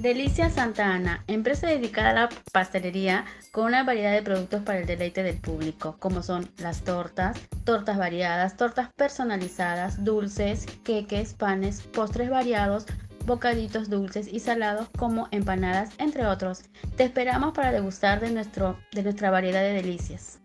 Delicia Santa Ana, empresa dedicada a la pastelería con una variedad de productos para el deleite del público, como son las tortas, tortas variadas, tortas personalizadas, dulces, queques, panes, postres variados, bocaditos dulces y salados como empanadas, entre otros. Te esperamos para degustar de, nuestro, de nuestra variedad de delicias.